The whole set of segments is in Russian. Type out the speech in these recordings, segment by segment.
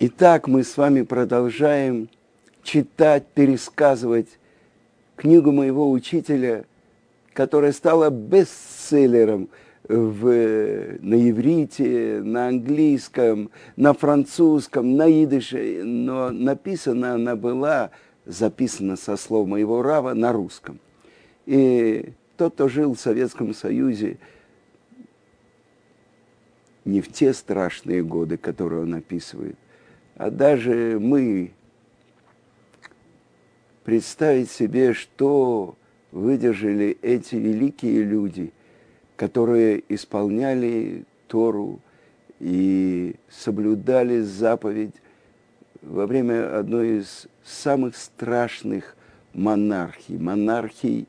Итак, мы с вами продолжаем читать, пересказывать книгу моего учителя, которая стала бестселлером в, на иврите, на английском, на французском, на идыше, но написана она была, записана со слов моего рава на русском. И тот, кто жил в Советском Союзе, не в те страшные годы, которые он описывает, а даже мы представить себе, что выдержали эти великие люди, которые исполняли Тору и соблюдали заповедь во время одной из самых страшных монархий, монархий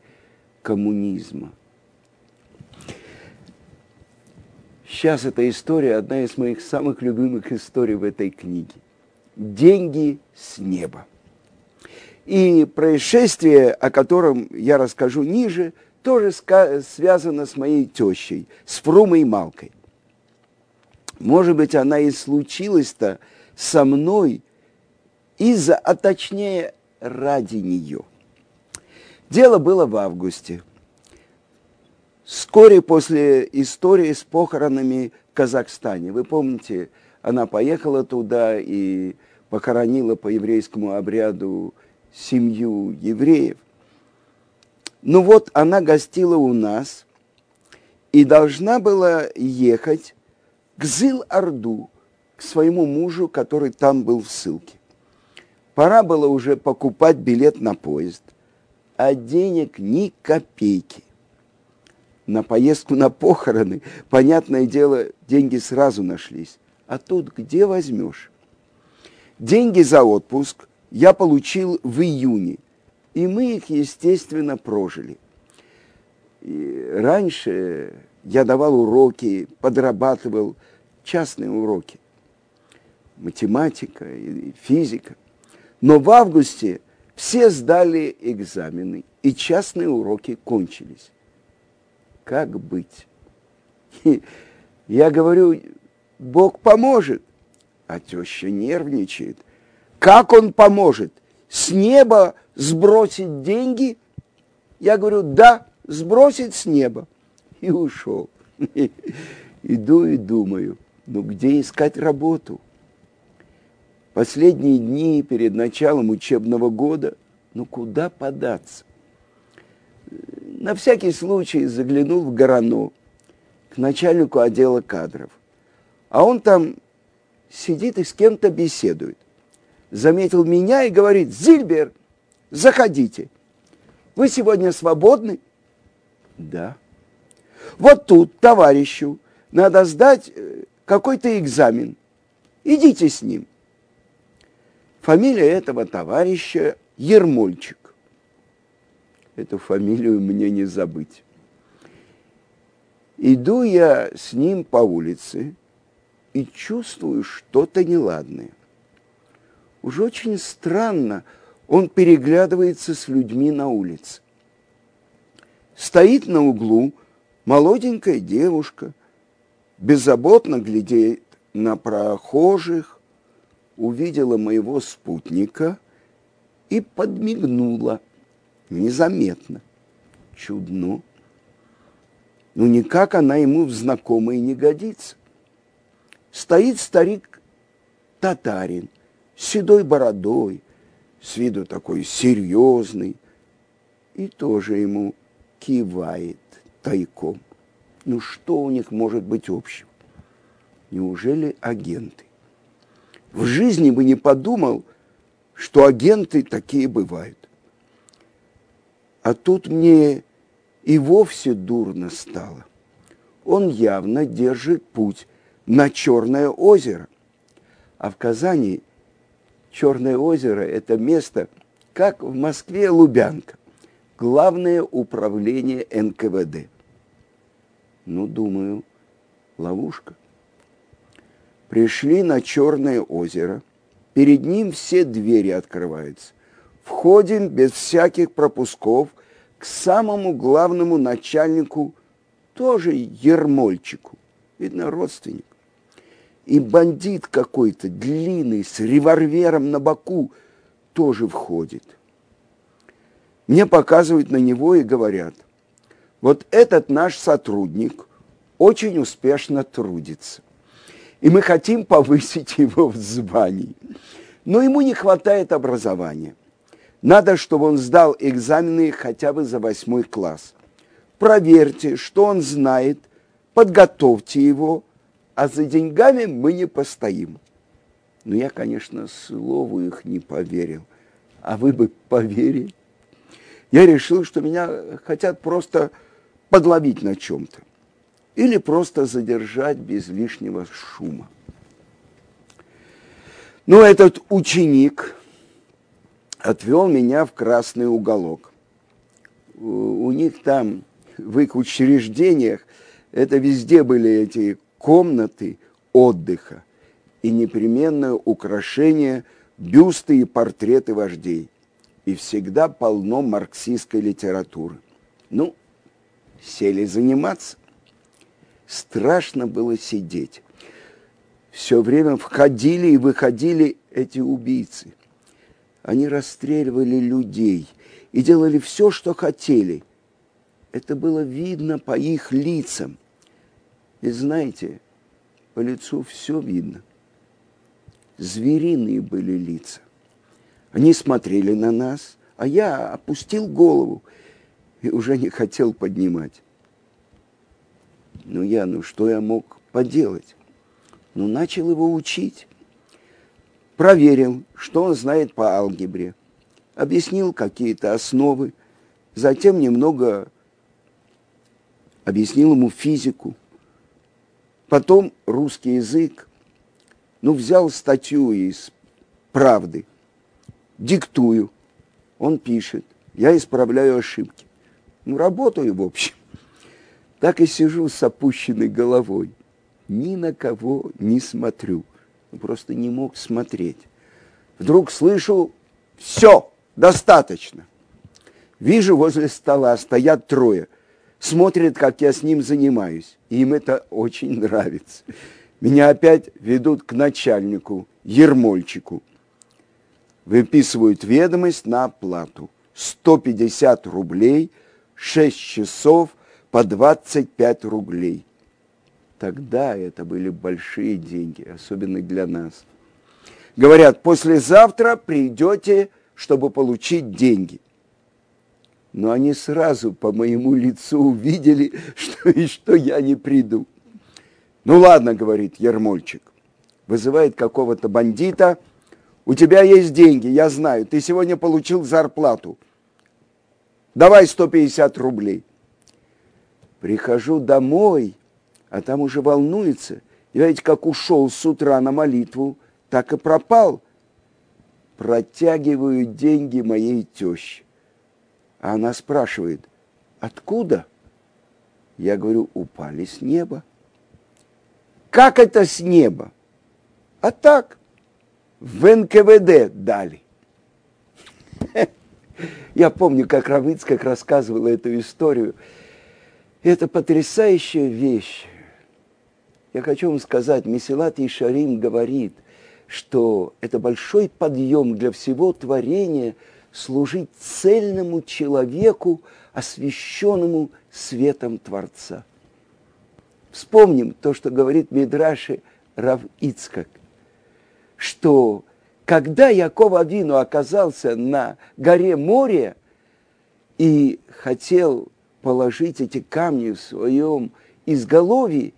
коммунизма. Сейчас эта история одна из моих самых любимых историй в этой книге – деньги с неба. И происшествие, о котором я расскажу ниже, тоже связано с моей тещей, с Фрумой Малкой. Может быть, она и случилась-то со мной из-за, а точнее ради нее. Дело было в августе. Вскоре после истории с похоронами в Казахстане. Вы помните, она поехала туда и похоронила по еврейскому обряду семью евреев. Ну вот она гостила у нас и должна была ехать к Зил-Орду, к своему мужу, который там был в ссылке. Пора было уже покупать билет на поезд, а денег ни копейки. На поездку на похороны, понятное дело, деньги сразу нашлись. А тут где возьмешь? Деньги за отпуск я получил в июне, и мы их, естественно, прожили. И раньше я давал уроки, подрабатывал частные уроки. Математика и физика. Но в августе все сдали экзамены, и частные уроки кончились. Как быть? Я говорю, Бог поможет а теща нервничает. Как он поможет? С неба сбросить деньги? Я говорю, да, сбросить с неба. И ушел. Иду и думаю, ну где искать работу? Последние дни перед началом учебного года, ну куда податься? На всякий случай заглянул в Горано к начальнику отдела кадров. А он там сидит и с кем-то беседует. Заметил меня и говорит, Зильбер, заходите. Вы сегодня свободны? Да. Вот тут товарищу надо сдать э, какой-то экзамен. Идите с ним. Фамилия этого товарища Ермольчик. Эту фамилию мне не забыть. Иду я с ним по улице, и чувствую что-то неладное. Уже очень странно, он переглядывается с людьми на улице. Стоит на углу молоденькая девушка, беззаботно глядит на прохожих, увидела моего спутника и подмигнула незаметно. Чудно. Ну, никак она ему в знакомые не годится стоит старик татарин с седой бородой, с виду такой серьезный, и тоже ему кивает тайком. Ну что у них может быть общего? Неужели агенты? В жизни бы не подумал, что агенты такие бывают. А тут мне и вовсе дурно стало. Он явно держит путь на Черное озеро. А в Казани Черное озеро – это место, как в Москве Лубянка, главное управление НКВД. Ну, думаю, ловушка. Пришли на Черное озеро, перед ним все двери открываются. Входим без всяких пропусков к самому главному начальнику, тоже Ермольчику, видно, родственник И бандит какой-то, длинный, с револьвером на боку, тоже входит. Мне показывают на него и говорят, вот этот наш сотрудник очень успешно трудится. И мы хотим повысить его в звании. Но ему не хватает образования. Надо, чтобы он сдал экзамены хотя бы за восьмой класс. Проверьте, что он знает, подготовьте его, а за деньгами мы не постоим. Но я, конечно, слову их не поверил. А вы бы поверили? Я решил, что меня хотят просто подловить на чем-то. Или просто задержать без лишнего шума. Но этот ученик отвел меня в красный уголок. У них там, в их учреждениях, это везде были эти комнаты отдыха и непременное украшение бюсты и портреты вождей. И всегда полно марксистской литературы. Ну, сели заниматься. Страшно было сидеть. Все время входили и выходили эти убийцы. Они расстреливали людей и делали все, что хотели. Это было видно по их лицам. И знаете, по лицу все видно. Звериные были лица. Они смотрели на нас, а я опустил голову и уже не хотел поднимать. Ну я, ну что я мог поделать? Ну начал его учить. Проверил, что он знает по алгебре. Объяснил какие-то основы. Затем немного объяснил ему физику. Потом русский язык. Ну, взял статью из «Правды», диктую. Он пишет. Я исправляю ошибки. Ну, работаю, в общем. Так и сижу с опущенной головой. Ни на кого не смотрю. Ну, просто не мог смотреть. Вдруг слышу, все, достаточно. Вижу, возле стола стоят трое. Смотрят, как я с ним занимаюсь. Им это очень нравится. Меня опять ведут к начальнику, Ермольчику. Выписывают ведомость на оплату. 150 рублей – 6 часов по 25 рублей. Тогда это были большие деньги, особенно для нас. Говорят, послезавтра придете, чтобы получить деньги. Но они сразу по моему лицу увидели, что и что я не приду. Ну ладно, говорит Ермольчик, вызывает какого-то бандита. У тебя есть деньги, я знаю, ты сегодня получил зарплату – давай 150 рублей. Прихожу домой, а там уже волнуется. Я ведь как ушел с утра на молитву, так и пропал. Протягиваю деньги моей теще. А она спрашивает, откуда? Я говорю, упали с неба. Как это с неба? А так, в НКВД дали. Я помню, как Равыцкак рассказывала эту историю. Это потрясающая вещь. Я хочу вам сказать, Месилат Ишарим говорит, что это большой подъем для всего творения служить цельному человеку, освященному светом Творца. Вспомним то, что говорит Мидраши Рав Ицкак, что когда Яков Авину оказался на горе море и хотел положить эти камни в своем изголовье,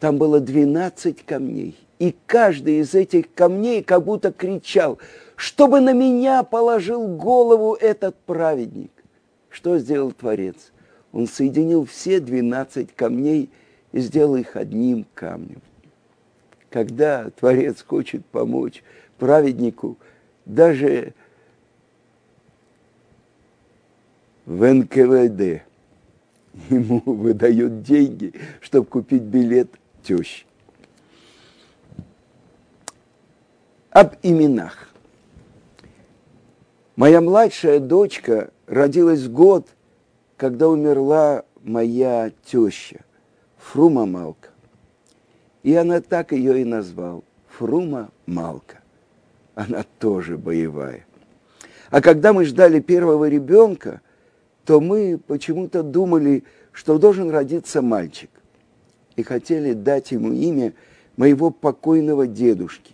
там было 12 камней. И каждый из этих камней как будто кричал, чтобы на меня положил голову этот праведник. Что сделал Творец? Он соединил все 12 камней и сделал их одним камнем. Когда Творец хочет помочь праведнику даже в НКВД ему выдают деньги, чтобы купить билет тещи. Об именах. Моя младшая дочка родилась год, когда умерла моя теща, Фрума Малка. И она так ее и назвал. Фрума Малка. Она тоже боевая. А когда мы ждали первого ребенка, то мы почему-то думали, что должен родиться мальчик. И хотели дать ему имя моего покойного дедушки.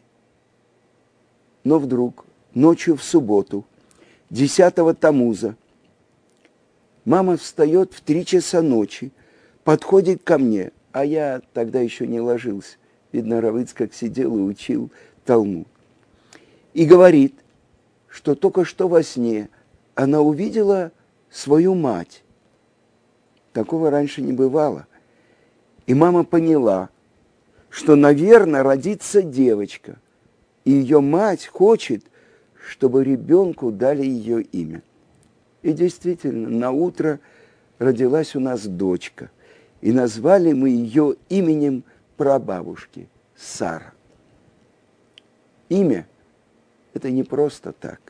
Но вдруг, ночью в субботу, 10 Тамуза, мама встает в три часа ночи, подходит ко мне, а я тогда еще не ложился. Видно, Равыц как сидел и учил Талмуд. И говорит, что только что во сне она увидела свою мать. Такого раньше не бывало. И мама поняла, что, наверное, родится девочка. И ее мать хочет, чтобы ребенку дали ее имя. И действительно, на утро родилась у нас дочка. И назвали мы ее именем прабабушки Сара. Имя – это не просто так.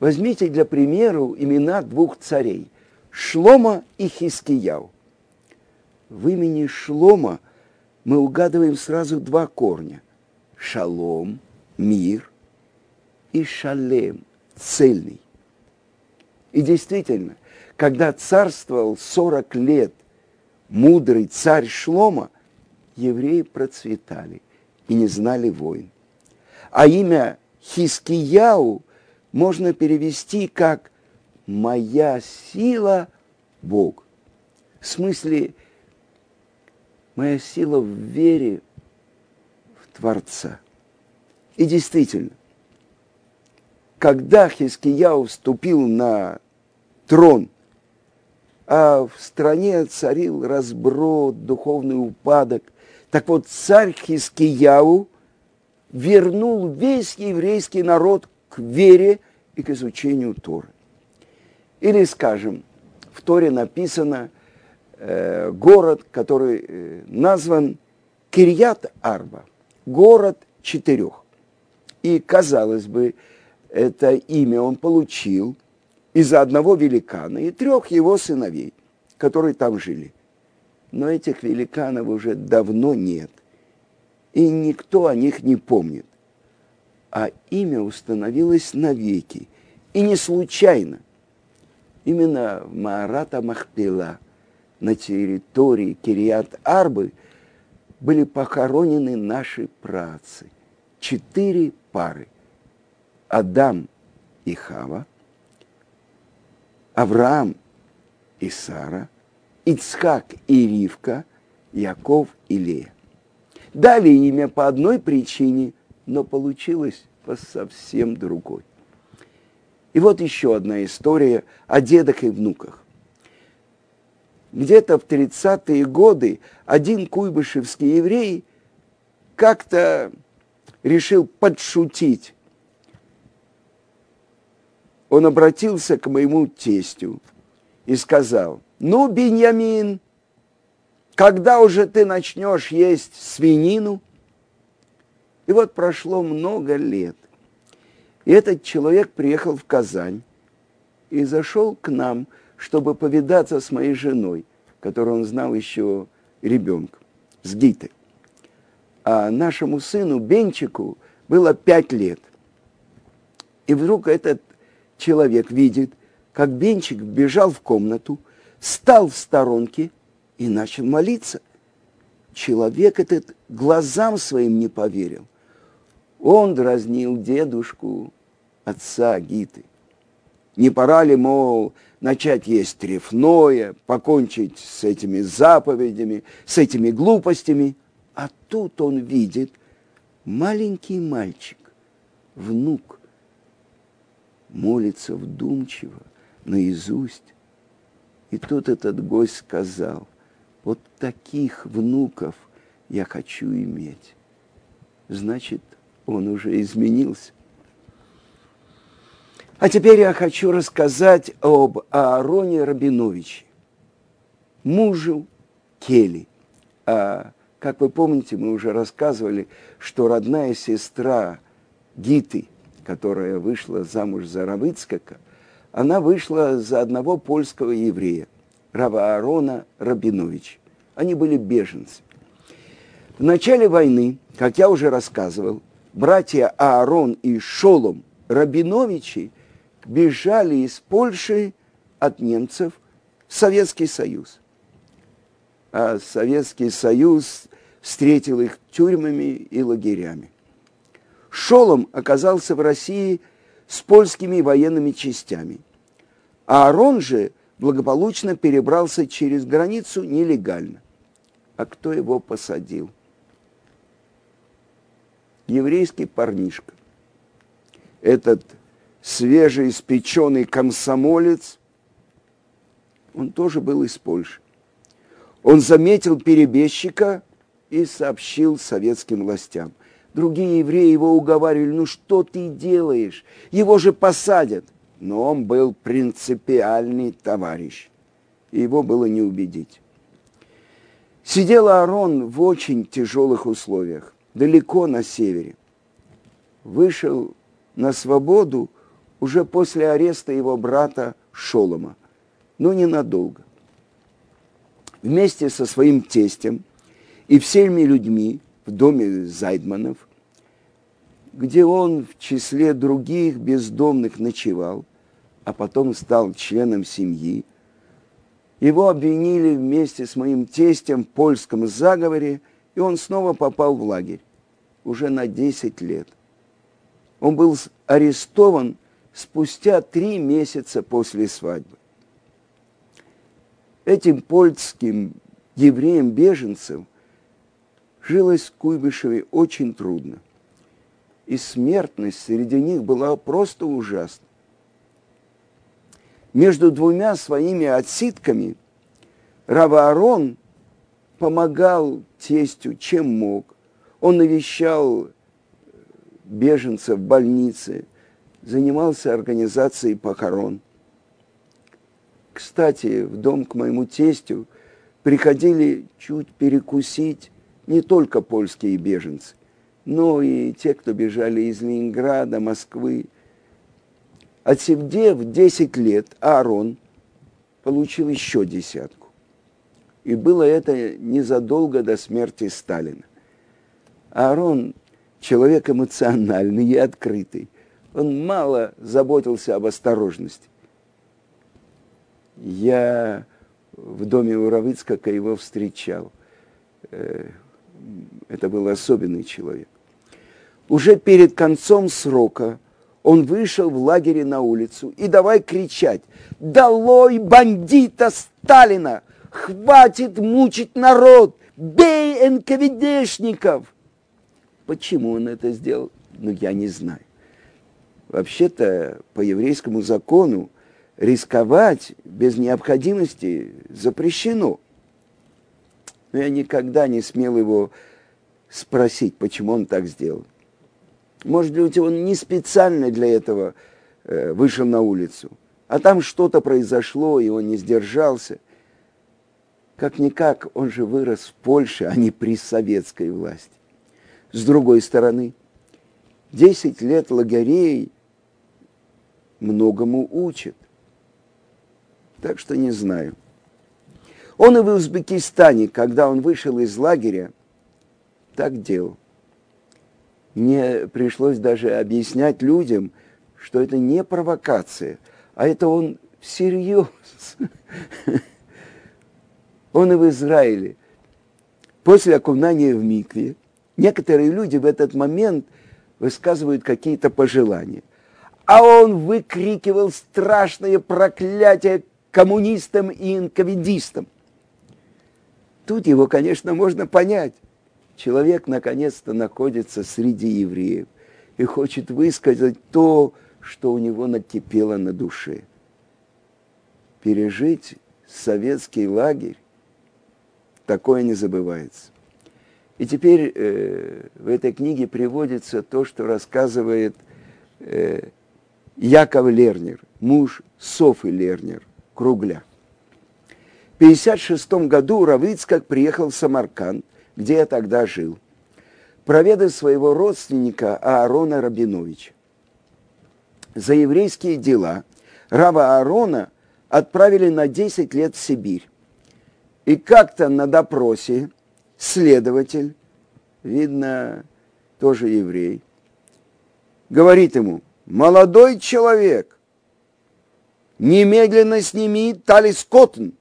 Возьмите для примера имена двух царей – Шлома и Хискияу. В имени Шлома мы угадываем сразу два корня – шалом, мир, и шалем, цельный. И действительно, когда царствовал 40 лет мудрый царь Шлома, евреи процветали и не знали войн. А имя Хискияу можно перевести как «моя сила – Бог». В смысле, моя сила в вере в Творца. И действительно, когда Хискияу вступил на трон, а в стране царил разброд, духовный упадок, так вот царь Хискияу вернул весь еврейский народ к вере и к изучению Торы. Или, скажем, в Торе написано э, город, который э, назван Кирьят Арба, город четырех. И, казалось бы, это имя он получил из-за одного великана и трех его сыновей, которые там жили. Но этих великанов уже давно нет, и никто о них не помнит а имя установилось навеки. И не случайно. Именно Маарата Махпила, на территории Кириат-Арбы, были похоронены наши працы. Четыре пары. Адам и Хава, Авраам и Сара, Ицхак и Ривка, Яков и Лея. Дали имя по одной причине – но получилось по совсем другой. И вот еще одна история о дедах и внуках. Где-то в 30-е годы один куйбышевский еврей как-то решил подшутить. Он обратился к моему тестю и сказал, ну, Беньямин, когда уже ты начнешь есть свинину – и вот прошло много лет. И этот человек приехал в Казань и зашел к нам, чтобы повидаться с моей женой, которую он знал еще ребенком, с Гитой. А нашему сыну Бенчику было пять лет. И вдруг этот человек видит, как Бенчик бежал в комнату, стал в сторонке и начал молиться. Человек этот глазам своим не поверил. Он дразнил дедушку, отца Гиты. Не пора ли, мол, начать есть трефное, покончить с этими заповедями, с этими глупостями? А тут он видит маленький мальчик, внук, молится вдумчиво, наизусть. И тут этот гость сказал, вот таких внуков я хочу иметь. Значит, он уже изменился. А теперь я хочу рассказать об Аароне Рабиновиче, мужу Кели. А, как вы помните, мы уже рассказывали, что родная сестра Гиты, которая вышла замуж за Равыцкака, она вышла за одного польского еврея, Рава Аарона Рабиновича. Они были беженцы. В начале войны, как я уже рассказывал, братья Аарон и Шолом Рабиновичи бежали из Польши от немцев в Советский Союз. А Советский Союз встретил их тюрьмами и лагерями. Шолом оказался в России с польскими военными частями. А Аарон же благополучно перебрался через границу нелегально. А кто его посадил? Еврейский парнишка. Этот свежеиспеченный комсомолец, он тоже был из Польши. Он заметил перебежчика и сообщил советским властям. Другие евреи его уговаривали, ну что ты делаешь? Его же посадят. Но он был принципиальный товарищ. И его было не убедить. Сидел Аарон в очень тяжелых условиях, далеко на севере. Вышел на свободу уже после ареста его брата Шолома, но ненадолго. Вместе со своим тестем и всеми людьми в доме Зайдманов, где он в числе других бездомных ночевал, а потом стал членом семьи. Его обвинили вместе с моим тестем в польском заговоре, и он снова попал в лагерь, уже на 10 лет. Он был арестован спустя три месяца после свадьбы. Этим польским евреям-беженцам жилось в Куйбышеве очень трудно. И смертность среди них была просто ужасна. Между двумя своими отсидками Раваарон помогал тестю, чем мог. Он навещал беженцев в больнице, занимался организацией похорон. Кстати, в дом к моему тестю приходили чуть перекусить не только польские беженцы, но и те, кто бежали из Ленинграда, Москвы. Отсидев 10 лет, Аарон получил еще десятку. И было это незадолго до смерти Сталина. Аарон человек эмоциональный и открытый. Он мало заботился об осторожности. Я в доме у Равыцкака его встречал. Э, это был особенный человек. Уже перед концом срока он вышел в лагере на улицу и давай кричать «Долой бандита Сталина! Хватит мучить народ! Бей НКВДшников!» Почему он это сделал, ну, я не знаю. Вообще-то, по еврейскому закону, рисковать без необходимости запрещено. Но я никогда не смел его спросить, почему он так сделал. Может быть, он не специально для этого э, вышел на улицу, а там что-то произошло, и он не сдержался. Как-никак, он же вырос в Польше, а не при советской власти. С другой стороны, 10 лет лагерей многому учат. Так что не знаю. Он и в Узбекистане, когда он вышел из лагеря, так делал. Мне пришлось даже объяснять людям, что это не провокация, а это он всерьез. Он и в Израиле. После окунания в Микве некоторые люди в этот момент высказывают какие-то пожелания. А он выкрикивал страшное проклятие коммунистам и инковидистам. Тут его, конечно, можно понять. Человек наконец-то находится среди евреев и хочет высказать то, что у него накипело на душе. Пережить советский лагерь, такое не забывается. И теперь э, в этой книге приводится то, что рассказывает э, Яков Лернер, муж Софы Лернер, Кругля. В 1956 году Равицкак приехал в Самарканд, где я тогда жил, проведать своего родственника Аарона Рабиновича. За еврейские дела Рава Аарона отправили на 10 лет в Сибирь. И как-то на допросе следователь видно, тоже еврей, говорит ему, молодой человек, немедленно сними талис коттон.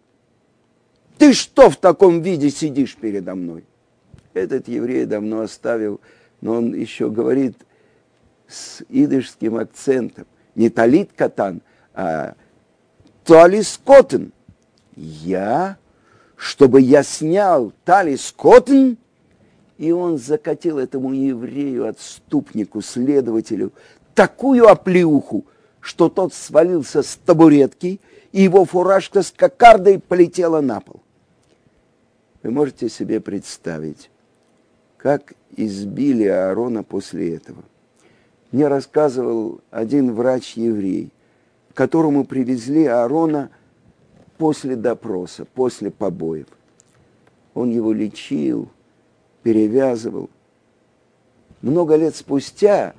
Ты что в таком виде сидишь передо мной? Этот еврей давно оставил, но он еще говорит с идышским акцентом. Не талит катан, а талис коттон. Я, чтобы я снял талис коттон, и он закатил этому еврею, отступнику, следователю, такую оплеуху, что тот свалился с табуретки, и его фуражка с кокардой полетела на пол. Вы можете себе представить, как избили Аарона после этого. Мне рассказывал один врач-еврей, которому привезли Аарона после допроса, после побоев. Он его лечил, перевязывал. Много лет спустя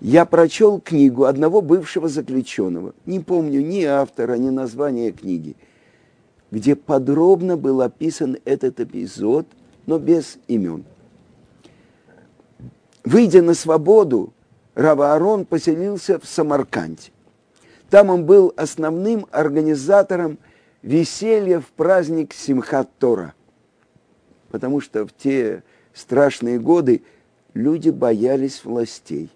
я прочел книгу одного бывшего заключенного, не помню ни автора, ни названия книги, где подробно был описан этот эпизод, но без имен. Выйдя на свободу, Рава Арон поселился в Самарканде. Там он был основным организатором веселья в праздник Симхат Тора. Потому что в те страшные годы люди боялись властей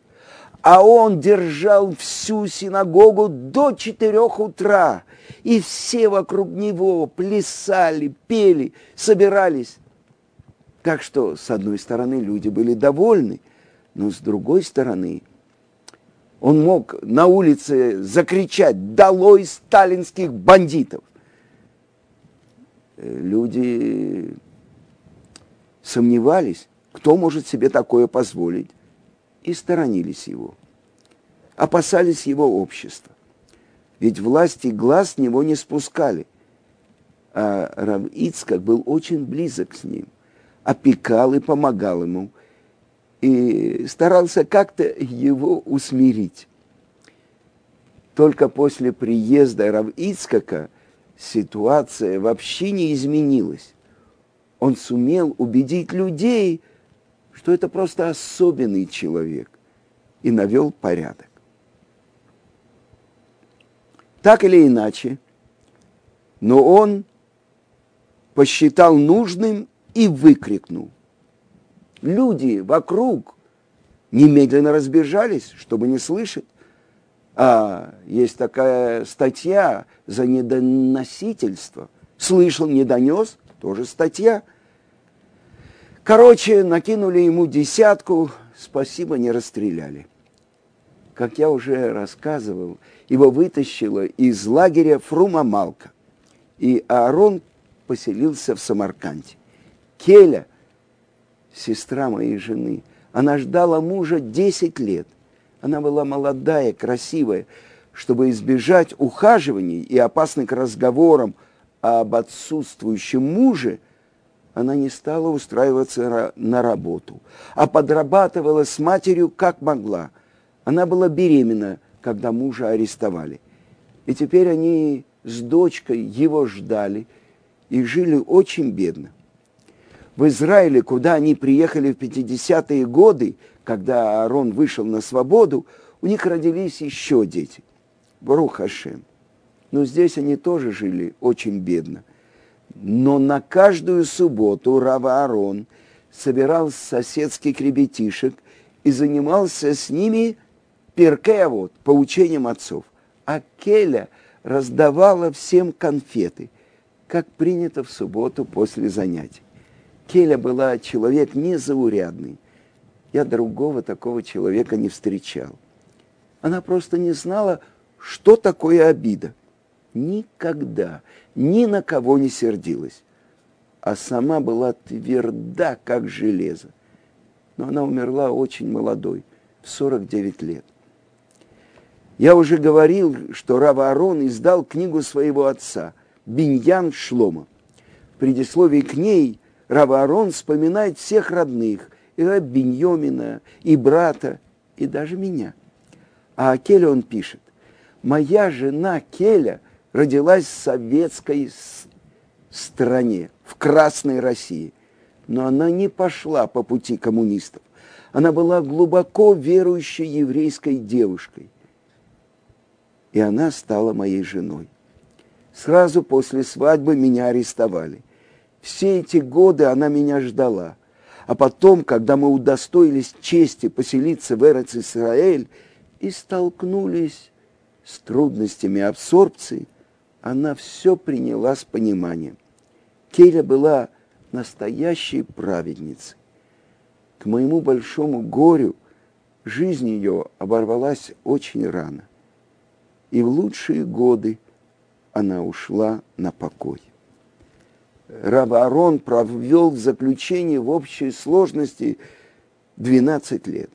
а он держал всю синагогу до четырех утра. И все вокруг него плясали, пели, собирались. Так что, с одной стороны, люди были довольны, но с другой стороны, он мог на улице закричать «Долой сталинских бандитов!». Люди сомневались, кто может себе такое позволить и сторонились его, опасались его общества. Ведь власти глаз с него не спускали. А Рав Ицкак был очень близок с ним, опекал и помогал ему, и старался как-то его усмирить. Только после приезда Рав Ицкака ситуация вообще не изменилась. Он сумел убедить людей – что это просто особенный человек, и навел порядок. Так или иначе, но он посчитал нужным и выкрикнул. Люди вокруг немедленно разбежались, чтобы не слышать. А есть такая статья за недоносительство. Слышал, не донес, тоже статья – Короче, накинули ему десятку, спасибо, не расстреляли. Как я уже рассказывал, его вытащило из лагеря Фрума Малка, и Аарон поселился в Самарканде. Келя, сестра моей жены, она ждала мужа 10 лет. Она была молодая, красивая. Чтобы избежать ухаживаний и опасных разговоров об отсутствующем муже – она не стала устраиваться на работу, а подрабатывала с матерью как могла. Она была беременна, когда мужа арестовали. И теперь они с дочкой его ждали и жили очень бедно. В Израиле, куда они приехали в 50-е годы, когда Аарон вышел на свободу, у них родились еще дети. Барух Хашем. Но здесь они тоже жили очень бедно – но на каждую субботу Рава Арон собирал соседских ребятишек и занимался с ними перкеавод, поучением отцов. А Келя раздавала всем конфеты, как принято в субботу после занятий. Келя была человек незаурядный. Я другого такого человека не встречал. Она просто не знала, что такое обида. Никогда ни на кого не сердилась, а сама была тверда, как железо. Но она умерла очень молодой, в 49 лет. Я уже говорил, что Рава Арон издал книгу своего отца «Биньян Шлома». В предисловии к ней Рава Арон вспоминает всех родных, и Биньомина, и брата, и даже меня. А о Келе он пишет, «Моя жена Келя – родилась в советской стране, в Красной России. но она не пошла по пути коммунистов. Она была глубоко верующей еврейской девушкой. И она стала моей женой. Сразу после свадьбы меня арестовали. Все эти годы она меня ждала. А потом, когда мы удостоились чести поселиться в Эрец-Исраэль и столкнулись с трудностями абсорбции, она все приняла с пониманием. Кейля была настоящей праведницей. К моему большому горю жизнь ее оборвалась очень рано. И в лучшие годы она ушла на покой. Арон провел в заключении в общей сложности 12 лет.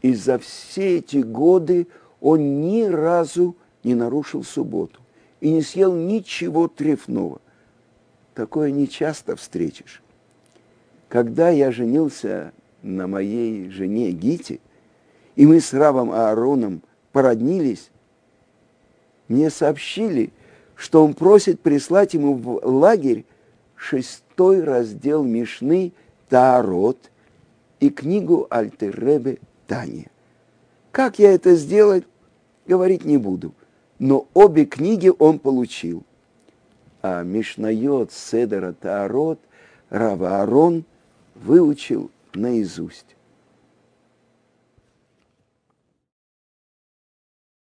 И за все эти годы он ни разу не нарушил субботу и не съел ничего трефного. Такое не часто встретишь. Когда я женился на моей жене Гите, и мы с Равом Аароном породнились, мне сообщили, что он просит прислать ему в лагерь шестой раздел Мишны Таарот и книгу Альтеребе Тани. Как я это сделать, говорить не буду, но обе книги он получил. А Мишнайот Седера Таарот Рава Арон выучил наизусть.